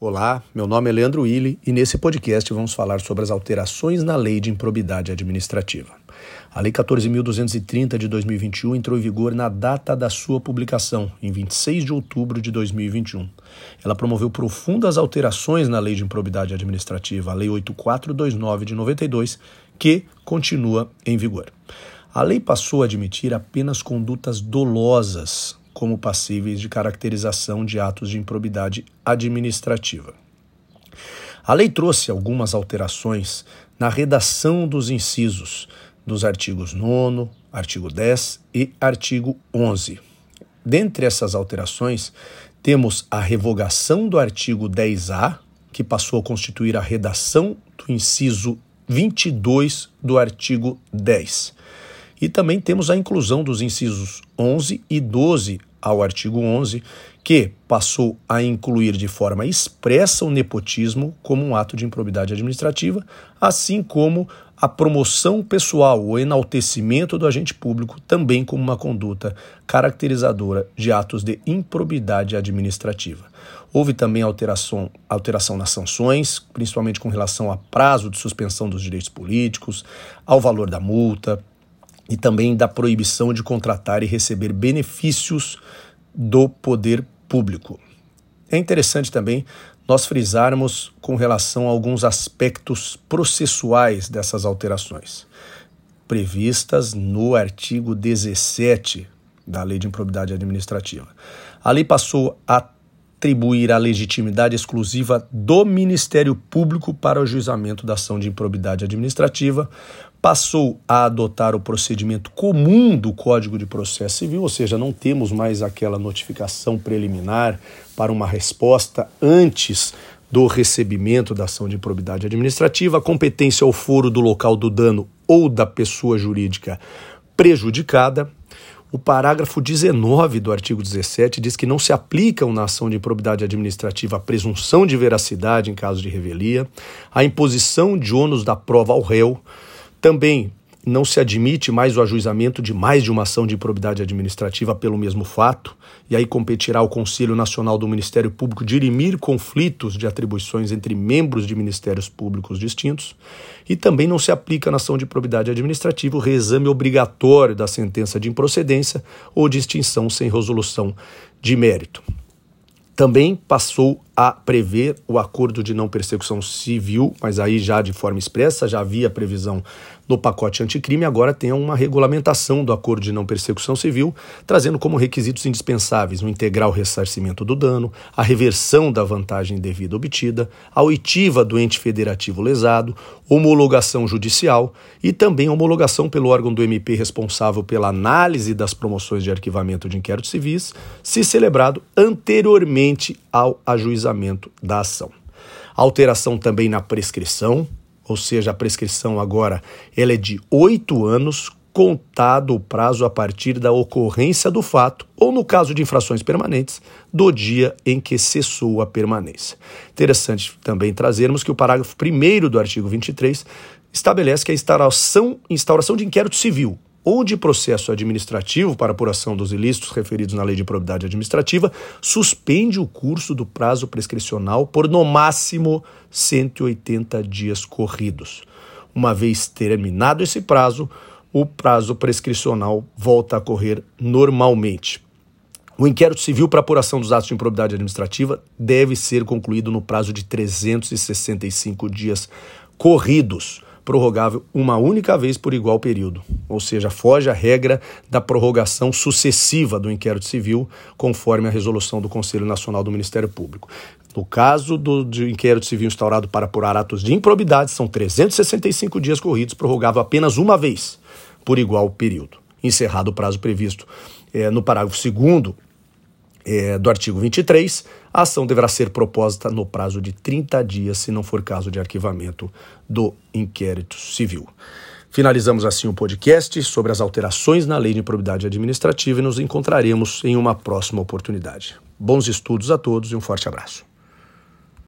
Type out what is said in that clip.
Olá, meu nome é Leandro Willi e nesse podcast vamos falar sobre as alterações na Lei de Improbidade Administrativa. A Lei 14.230 de 2021 entrou em vigor na data da sua publicação, em 26 de outubro de 2021. Ela promoveu profundas alterações na Lei de Improbidade Administrativa, a Lei 8429 de 92, que continua em vigor. A lei passou a admitir apenas condutas dolosas como passíveis de caracterização de atos de improbidade administrativa. A lei trouxe algumas alterações na redação dos incisos dos artigos 9, artigo 10 e artigo 11. Dentre essas alterações, temos a revogação do artigo 10A, que passou a constituir a redação do inciso 22 do artigo 10. E também temos a inclusão dos incisos 11 e 12 ao artigo 11, que passou a incluir de forma expressa o nepotismo como um ato de improbidade administrativa, assim como a promoção pessoal, o enaltecimento do agente público também como uma conduta caracterizadora de atos de improbidade administrativa. Houve também alteração, alteração nas sanções, principalmente com relação a prazo de suspensão dos direitos políticos, ao valor da multa, e também da proibição de contratar e receber benefícios do poder público. É interessante também nós frisarmos com relação a alguns aspectos processuais dessas alterações, previstas no artigo 17 da Lei de Improbidade Administrativa. A lei passou a atribuir a legitimidade exclusiva do Ministério Público para o juizamento da ação de improbidade administrativa, passou a adotar o procedimento comum do Código de Processo Civil, ou seja, não temos mais aquela notificação preliminar para uma resposta antes do recebimento da ação de improbidade administrativa, a competência ao foro do local do dano ou da pessoa jurídica prejudicada, o parágrafo 19 do artigo 17 diz que não se aplicam na ação de improbidade administrativa a presunção de veracidade em caso de revelia, a imposição de ônus da prova ao réu, também não se admite mais o ajuizamento de mais de uma ação de improbidade administrativa pelo mesmo fato, e aí competirá ao Conselho Nacional do Ministério Público dirimir conflitos de atribuições entre membros de ministérios públicos distintos, e também não se aplica na ação de improbidade administrativa o reexame obrigatório da sentença de improcedência ou de extinção sem resolução de mérito. Também passou a prever o acordo de não persecução civil, mas aí já de forma expressa, já havia previsão no pacote anticrime, agora tem uma regulamentação do acordo de não persecução civil, trazendo como requisitos indispensáveis o integral ressarcimento do dano, a reversão da vantagem devida obtida, a oitiva do ente federativo lesado, homologação judicial e também homologação pelo órgão do MP responsável pela análise das promoções de arquivamento de inquéritos civis, se celebrado anteriormente ao ajuizamento da ação. Alteração também na prescrição, ou seja, a prescrição agora ela é de oito anos, contado o prazo a partir da ocorrência do fato, ou no caso de infrações permanentes, do dia em que cessou a permanência. Interessante também trazermos que o parágrafo 1 do artigo 23 estabelece que a instauração, instauração de inquérito civil ou de processo administrativo para apuração dos ilícitos referidos na Lei de Probidade Administrativa, suspende o curso do prazo prescricional por no máximo 180 dias corridos. Uma vez terminado esse prazo, o prazo prescricional volta a correr normalmente. O inquérito civil para apuração dos atos de improbidade administrativa deve ser concluído no prazo de 365 dias corridos prorrogável uma única vez por igual período, ou seja, foge à regra da prorrogação sucessiva do inquérito civil, conforme a resolução do Conselho Nacional do Ministério Público. No caso do inquérito civil instaurado para apurar atos de improbidade, são 365 dias corridos, prorrogável apenas uma vez por igual período. Encerrado o prazo previsto é, no parágrafo 2 é, do artigo 23, a ação deverá ser proposta no prazo de 30 dias, se não for caso de arquivamento do inquérito civil. Finalizamos assim o podcast sobre as alterações na Lei de Improbidade Administrativa e nos encontraremos em uma próxima oportunidade. Bons estudos a todos e um forte abraço.